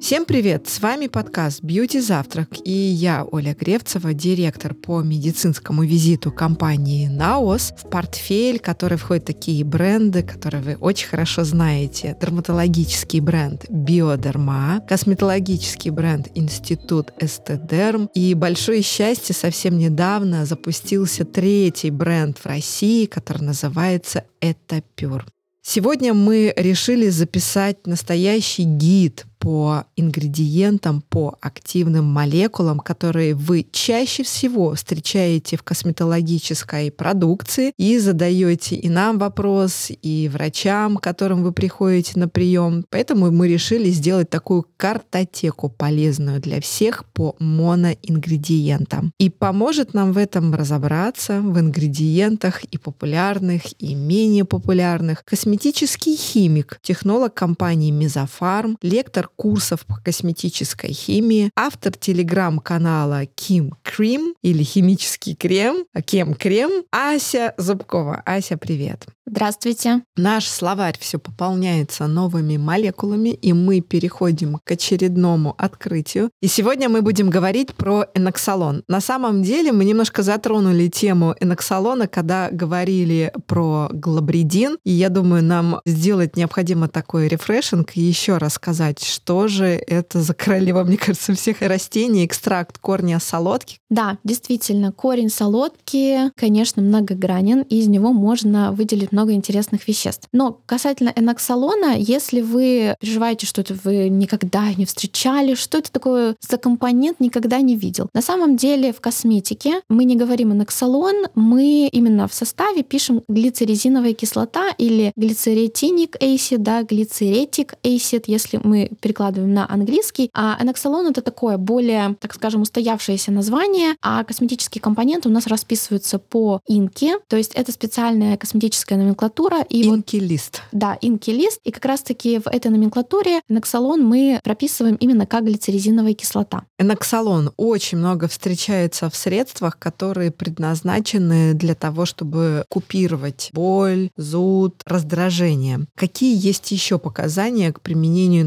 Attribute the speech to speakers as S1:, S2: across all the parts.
S1: Всем привет! С вами подкаст «Бьюти Завтрак» и я, Оля Гревцева, директор по медицинскому визиту компании «Наос». В портфель, который входят такие бренды, которые вы очень хорошо знаете. Дерматологический бренд «Биодерма», косметологический бренд «Институт Эстедерм» и большое счастье, совсем недавно запустился третий бренд в России, который называется «Этапюр». Сегодня мы решили записать настоящий гид по ингредиентам, по активным молекулам, которые вы чаще всего встречаете в косметологической продукции и задаете и нам вопрос, и врачам, к которым вы приходите на прием. Поэтому мы решили сделать такую картотеку полезную для всех по моноингредиентам. И поможет нам в этом разобраться в ингредиентах и популярных, и менее популярных. Косметический химик, технолог компании Мезофарм, лектор курсов по косметической химии, автор телеграм-канала Ким Крим или химический крем, Кем Крем, Ася Зубкова. Ася, привет.
S2: Здравствуйте.
S1: Наш словарь все пополняется новыми молекулами, и мы переходим к очередному открытию. И сегодня мы будем говорить про эноксалон. На самом деле мы немножко затронули тему эноксалона, когда говорили про глабридин, и я думаю, нам сделать необходимо такой рефрешинг и еще рассказать, что же это за королева, мне кажется, всех растений, экстракт корня солодки.
S2: Да, действительно, корень солодки, конечно, многогранен, и из него можно выделить много интересных веществ. Но касательно эноксалона, если вы переживаете, что это вы никогда не встречали, что это такое за компонент, никогда не видел. На самом деле в косметике мы не говорим эноксалон, мы именно в составе пишем глицерезиновая кислота или глицеретиник acid, да, глицеретик acid, если мы перекладываем на английский. А эноксалон это такое более, так скажем, устоявшееся название, а косметические компоненты у нас расписываются по инке, то есть это специальная косметическая номенклатура.
S1: И инки-лист.
S2: Вот, да, инки-лист. И как раз-таки в этой номенклатуре эноксалон мы прописываем именно как глицерезиновая кислота.
S1: Эноксалон очень много встречается в средствах, которые предназначены для того, чтобы купировать боль, зуд, раздражение. Какие есть еще показания к применению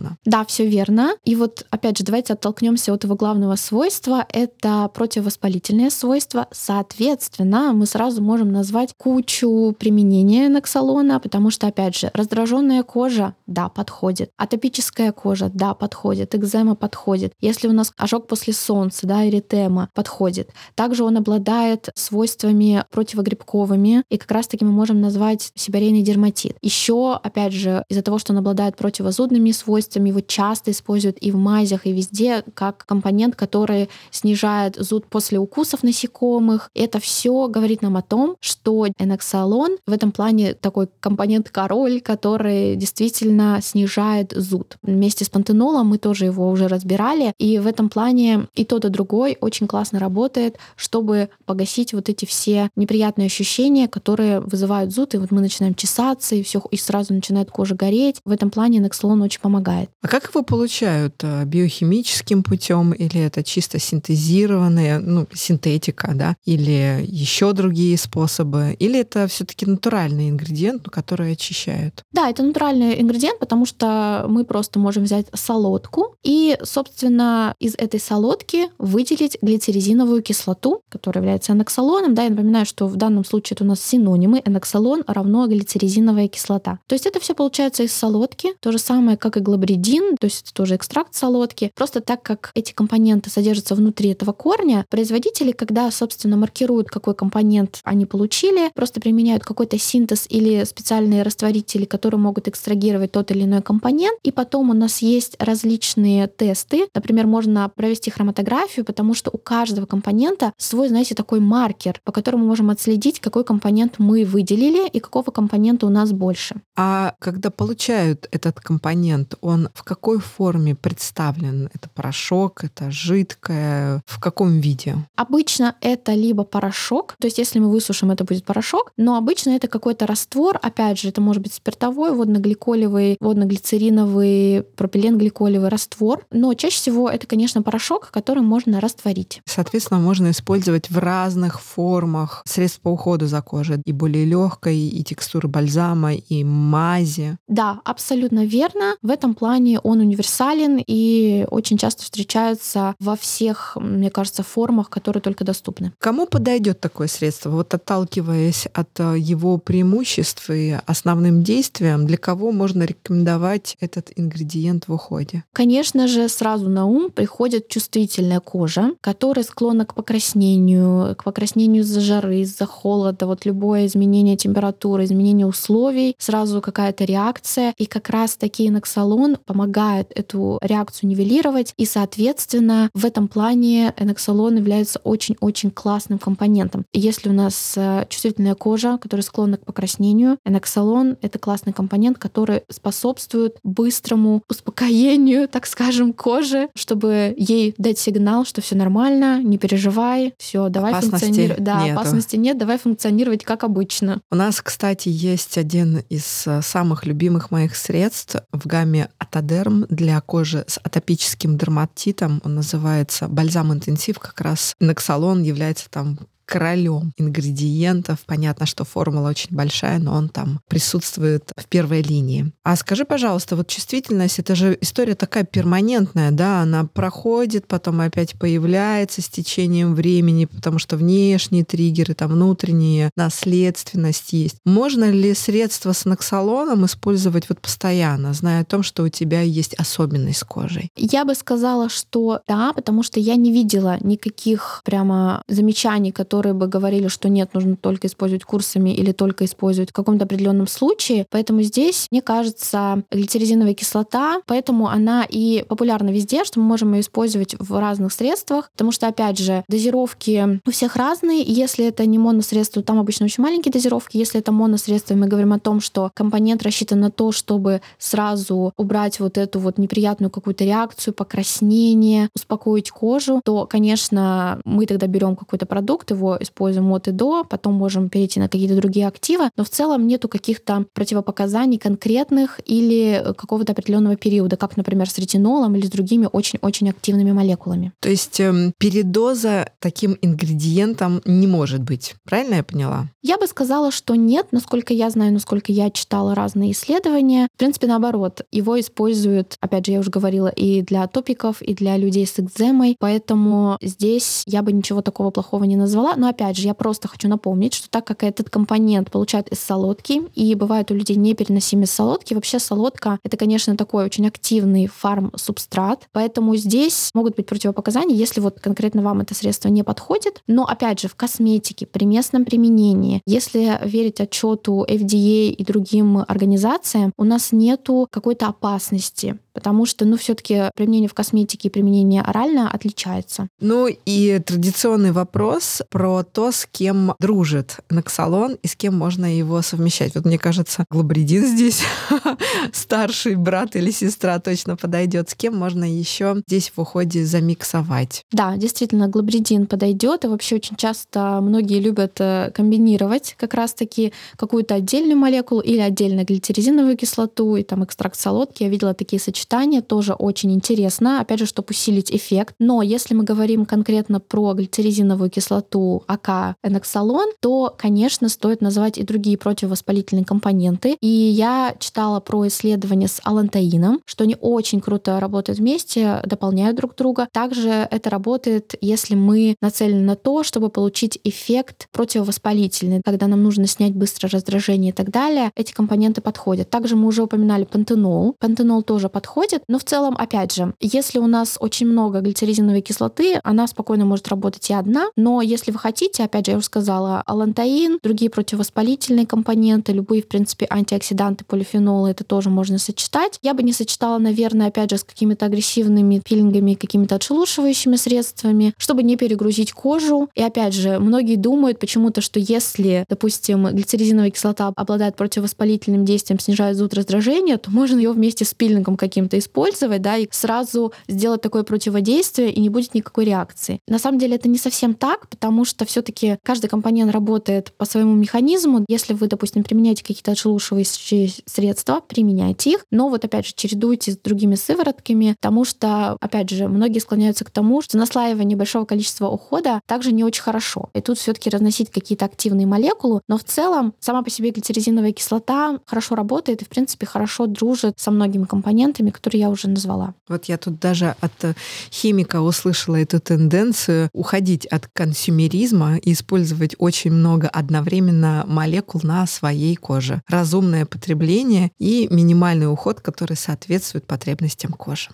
S1: эноксалона?
S2: Да, все верно. И вот, опять же, давайте оттолкнемся от его главного свойства. Это противовоспалительное свойство. Соответственно, мы сразу можем назвать кучу применений применение ноксалона, потому что, опять же, раздраженная кожа, да, подходит. Атопическая кожа, да, подходит. Экзема подходит. Если у нас ожог после солнца, да, эритема, подходит. Также он обладает свойствами противогрибковыми, и как раз-таки мы можем назвать сибирейный дерматит. Еще, опять же, из-за того, что он обладает противозудными свойствами, его часто используют и в мазях, и везде, как компонент, который снижает зуд после укусов насекомых. Это все говорит нам о том, что эноксалон в этом плане такой компонент король, который действительно снижает зуд. Вместе с пантенолом мы тоже его уже разбирали, и в этом плане и тот, и другой очень классно работает, чтобы погасить вот эти все неприятные ощущения, которые вызывают зуд, и вот мы начинаем чесаться, и все, и сразу начинает кожа гореть. В этом плане Нексалон очень помогает.
S1: А как его получают? Э, биохимическим путем или это чисто синтезированная, ну, синтетика, да, или еще другие способы, или это все-таки натуральный ингредиент, который очищают.
S2: Да, это натуральный ингредиент, потому что мы просто можем взять солодку и, собственно, из этой солодки выделить глицерезиновую кислоту, которая является эноксалоном. Да, я напоминаю, что в данном случае это у нас синонимы. Эноксалон равно глицерезиновая кислота. То есть это все получается из солодки, то же самое, как и глабридин, то есть это тоже экстракт солодки. Просто так как эти компоненты содержатся внутри этого корня, производители, когда, собственно, маркируют, какой компонент они получили, просто применяют какой-то синтез или специальные растворители, которые могут экстрагировать тот или иной компонент. И потом у нас есть различные тесты. Например, можно провести хроматографию, потому что у каждого компонента свой, знаете, такой маркер, по которому мы можем отследить, какой компонент мы выделили и какого компонента у нас больше.
S1: А когда получают этот компонент, он в какой форме представлен? Это порошок, это жидкое, в каком виде?
S2: Обычно это либо порошок, то есть если мы высушим, это будет порошок, но обычно это какой-то раствор, опять же, это может быть спиртовой, водно-гликолевый, водно-глицериновый, пропиленгликолевый раствор, но чаще всего это, конечно, порошок, который можно растворить.
S1: Соответственно, можно использовать в разных формах средств по уходу за кожей, и более легкой, и текстуры бальзама, и мази.
S2: Да, абсолютно верно. В этом плане он универсален и очень часто встречается во всех, мне кажется, формах, которые только доступны.
S1: Кому подойдет такое средство? Вот отталкиваясь от э, его преимуществ и основным действиям, для кого можно рекомендовать этот ингредиент в уходе?
S2: Конечно же, сразу на ум приходит чувствительная кожа, которая склонна к покраснению, к покраснению из-за жары, из-за холода. Вот любое изменение температуры, изменение условий, сразу какая-то реакция. И как раз таки эноксалон помогает эту реакцию нивелировать. И, соответственно, в этом плане эноксалон является очень-очень классным компонентом. Если у нас э, чувствительная кожа, которая склонна к покраснению, эноксалон — это классный компонент, который способствует быстрому успокоению, так скажем, кожи, чтобы ей дать сигнал, что все нормально, не переживай, все, давай функционировать. Да, нету. опасности нет, давай функционировать как обычно.
S1: У нас, кстати, есть один из э, самых любимых моих средств в гамме Атодерм для кожи с атопическим дерматитом. Он называется бальзам интенсив. Как раз Нексалон является там королем ингредиентов. Понятно, что формула очень большая, но он там присутствует в первой линии. А скажи, пожалуйста, вот чувствительность, это же история такая перманентная, да, она проходит, потом опять появляется с течением времени, потому что внешние триггеры, там внутренняя наследственность есть. Можно ли средства с наксалоном использовать вот постоянно, зная о том, что у тебя есть особенность с кожей?
S2: Я бы сказала, что да, потому что я не видела никаких прямо замечаний, которые которые бы говорили, что нет, нужно только использовать курсами или только использовать в каком-то определенном случае. Поэтому здесь, мне кажется, глицеризиновая кислота, поэтому она и популярна везде, что мы можем ее использовать в разных средствах, потому что, опять же, дозировки у всех разные, если это не моносредство, там обычно очень маленькие дозировки, если это моносредство, мы говорим о том, что компонент рассчитан на то, чтобы сразу убрать вот эту вот неприятную какую-то реакцию, покраснение, успокоить кожу, то, конечно, мы тогда берем какой-то продукт, его используем от и до, потом можем перейти на какие-то другие активы, но в целом нету каких-то противопоказаний конкретных или какого-то определенного периода, как, например, с ретинолом или с другими очень-очень активными молекулами.
S1: То есть э, передоза таким ингредиентом не может быть. Правильно я поняла?
S2: Я бы сказала, что нет, насколько я знаю, насколько я читала разные исследования. В принципе, наоборот, его используют, опять же, я уже говорила, и для топиков, и для людей с экземой, поэтому здесь я бы ничего такого плохого не назвала. Но опять же, я просто хочу напомнить, что так как этот компонент получают из солодки, и бывает у людей непереносимость солодки, вообще солодка — это, конечно, такой очень активный фарм-субстрат, поэтому здесь могут быть противопоказания, если вот конкретно вам это средство не подходит. Но опять же, в косметике, при местном применении, если верить отчету FDA и другим организациям, у нас нету какой-то опасности потому что, ну, все-таки применение в косметике и применение орально отличается.
S1: Ну и традиционный вопрос про то, с кем дружит Наксалон и с кем можно его совмещать. Вот мне кажется, глобридин здесь старший брат или сестра точно подойдет. С кем можно еще здесь в уходе замиксовать?
S2: Да, действительно, глобридин подойдет. И вообще очень часто многие любят э, комбинировать как раз-таки какую-то отдельную молекулу или отдельно глицеризиновую кислоту и там экстракт солодки. Я видела такие сочетания сочетание тоже очень интересно, опять же, чтобы усилить эффект. Но если мы говорим конкретно про глицеризиновую кислоту АК эноксалон, то, конечно, стоит назвать и другие противовоспалительные компоненты. И я читала про исследования с алантаином, что они очень круто работают вместе, дополняют друг друга. Также это работает, если мы нацелены на то, чтобы получить эффект противовоспалительный, когда нам нужно снять быстро раздражение и так далее. Эти компоненты подходят. Также мы уже упоминали пантенол. Пантенол тоже подходит подходит. Но в целом, опять же, если у нас очень много глицеризиновой кислоты, она спокойно может работать и одна. Но если вы хотите, опять же, я уже сказала, алантаин, другие противовоспалительные компоненты, любые, в принципе, антиоксиданты, полифенолы, это тоже можно сочетать. Я бы не сочетала, наверное, опять же, с какими-то агрессивными пилингами, какими-то отшелушивающими средствами, чтобы не перегрузить кожу. И опять же, многие думают почему-то, что если, допустим, глицеризиновая кислота обладает противовоспалительным действием, снижает зуд раздражения, то можно ее вместе с пилингом каким каким-то использовать, да, и сразу сделать такое противодействие, и не будет никакой реакции. На самом деле это не совсем так, потому что все таки каждый компонент работает по своему механизму. Если вы, допустим, применяете какие-то отшелушивающие средства, применяйте их, но вот опять же чередуйте с другими сыворотками, потому что, опять же, многие склоняются к тому, что наслаивание большого количества ухода также не очень хорошо. И тут все таки разносить какие-то активные молекулы, но в целом сама по себе глицеризиновая кислота хорошо работает и, в принципе, хорошо дружит со многими компонентами, ингредиентами, которые я уже назвала.
S1: Вот я тут даже от химика услышала эту тенденцию уходить от консюмеризма и использовать очень много одновременно молекул на своей коже. Разумное потребление и минимальный уход, который соответствует потребностям кожи.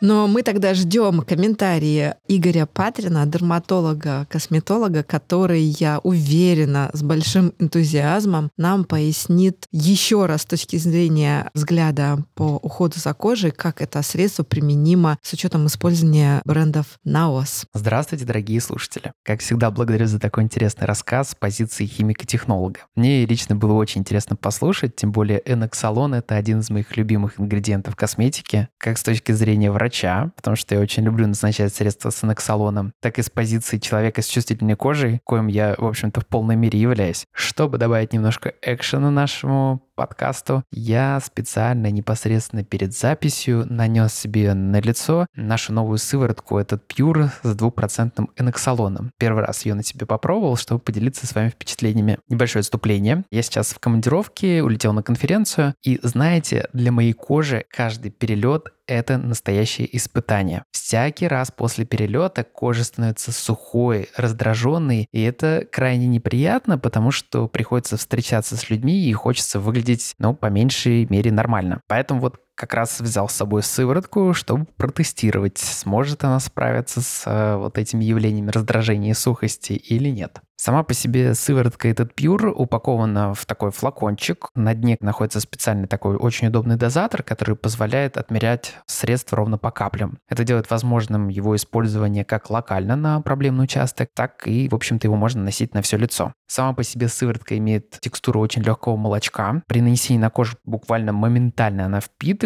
S1: Но мы тогда ждем комментарии Игоря Патрина, дерматолога, косметолога, который, я уверена, с большим энтузиазмом нам пояснит еще раз с точки зрения взгляда по уходу за кожей, как это средство применимо с учетом использования брендов Naos.
S3: Здравствуйте, дорогие слушатели. Как всегда, благодарю за такой интересный рассказ с позиции химика-технолога. Мне лично было очень интересно послушать, тем более эноксалон — это один из моих любимых ингредиентов косметики, как с точки зрения врача, врача, потому что я очень люблю назначать средства с анаксолоном, так и с позиции человека с чувствительной кожей, коим я, в общем-то, в полной мере являюсь. Чтобы добавить немножко экшена нашему подкасту, я специально непосредственно перед записью нанес себе на лицо нашу новую сыворотку, этот Pure с двухпроцентным эноксалоном. Первый раз ее на себе попробовал, чтобы поделиться с вами впечатлениями. Небольшое отступление. Я сейчас в командировке, улетел на конференцию, и знаете, для моей кожи каждый перелет это настоящее испытание. Всякий раз после перелета кожа становится сухой, раздраженной, и это крайне неприятно, потому что приходится встречаться с людьми и хочется выглядеть, ну, по меньшей мере нормально. Поэтому вот как раз взял с собой сыворотку, чтобы протестировать, сможет она справиться с э, вот этими явлениями раздражения и сухости или нет. Сама по себе сыворотка этот Pure упакована в такой флакончик. На дне находится специальный такой очень удобный дозатор, который позволяет отмерять средства ровно по каплям. Это делает возможным его использование как локально на проблемный участок, так и, в общем-то, его можно носить на все лицо. Сама по себе сыворотка имеет текстуру очень легкого молочка. При нанесении на кожу буквально моментально она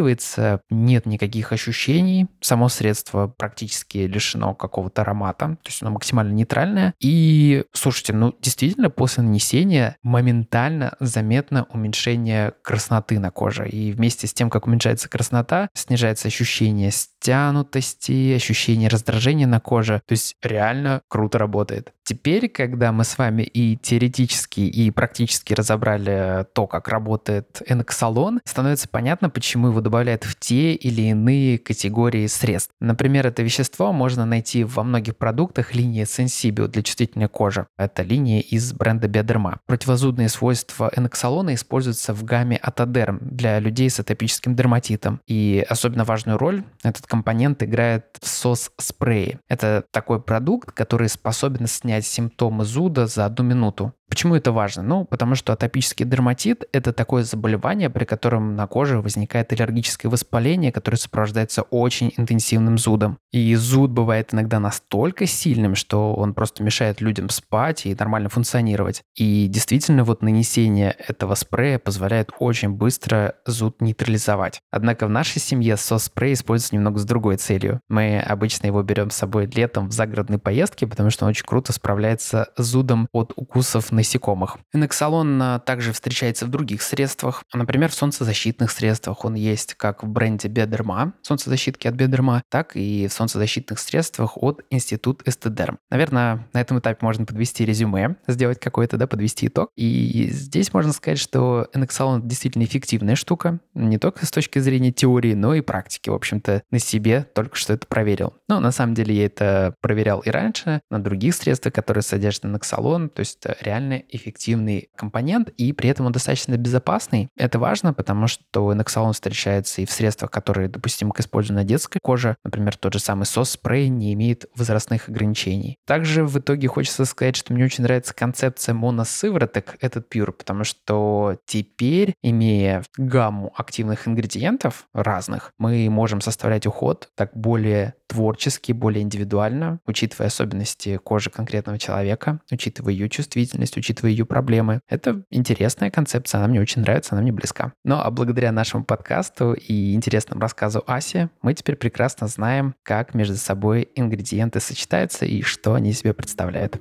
S3: впитывается, нет никаких ощущений. Само средство практически лишено какого-то аромата, то есть оно максимально нейтральное. И, Слушайте, ну действительно после нанесения моментально заметно уменьшение красноты на коже. И вместе с тем, как уменьшается краснота, снижается ощущение стянутости, ощущение раздражения на коже. То есть реально круто работает. Теперь, когда мы с вами и теоретически, и практически разобрали то, как работает эноксалон, становится понятно, почему его добавляют в те или иные категории средств. Например, это вещество можно найти во многих продуктах линии Sensibio для чувствительной кожи. Это линия из бренда Биодерма. Противозудные свойства эноксалона используются в гамме Атодерм для людей с атопическим дерматитом. И особенно важную роль этот компонент играет в сос-спрее. Это такой продукт, который способен снять снять симптомы зуда за одну минуту. Почему это важно? Ну, потому что атопический дерматит – это такое заболевание, при котором на коже возникает аллергическое воспаление, которое сопровождается очень интенсивным зудом. И зуд бывает иногда настолько сильным, что он просто мешает людям спать и нормально функционировать. И действительно, вот нанесение этого спрея позволяет очень быстро зуд нейтрализовать. Однако в нашей семье сос-спрей используется немного с другой целью. Мы обычно его берем с собой летом в загородные поездки, потому что он очень круто справляется с зудом от укусов насекомых. Эноксалон а, также встречается в других средствах, например, в солнцезащитных средствах. Он есть как в бренде Бедерма, солнцезащитки от Бедерма, так и в солнцезащитных средствах от Институт Эстедерм. Наверное, на этом этапе можно подвести резюме, сделать какой-то, да, подвести итог. И здесь можно сказать, что эноксалон действительно эффективная штука, не только с точки зрения теории, но и практики. В общем-то, на себе только что это проверил. Но на самом деле я это проверял и раньше на других средствах, которые содержат эноксалон, то есть это реально реально эффективный компонент, и при этом он достаточно безопасный. Это важно, потому что эноксалон встречается и в средствах, которые допустимы к использованию на детской коже. Например, тот же самый сос-спрей не имеет возрастных ограничений. Также в итоге хочется сказать, что мне очень нравится концепция моносывороток, этот Pure, потому что теперь, имея гамму активных ингредиентов разных, мы можем составлять уход так более творчески, более индивидуально, учитывая особенности кожи конкретного человека, учитывая ее чувствительность, учитывая ее проблемы. Это интересная концепция, она мне очень нравится, она мне близка. Ну а благодаря нашему подкасту и интересному рассказу Аси, мы теперь прекрасно знаем, как между собой ингредиенты сочетаются и что они себе представляют.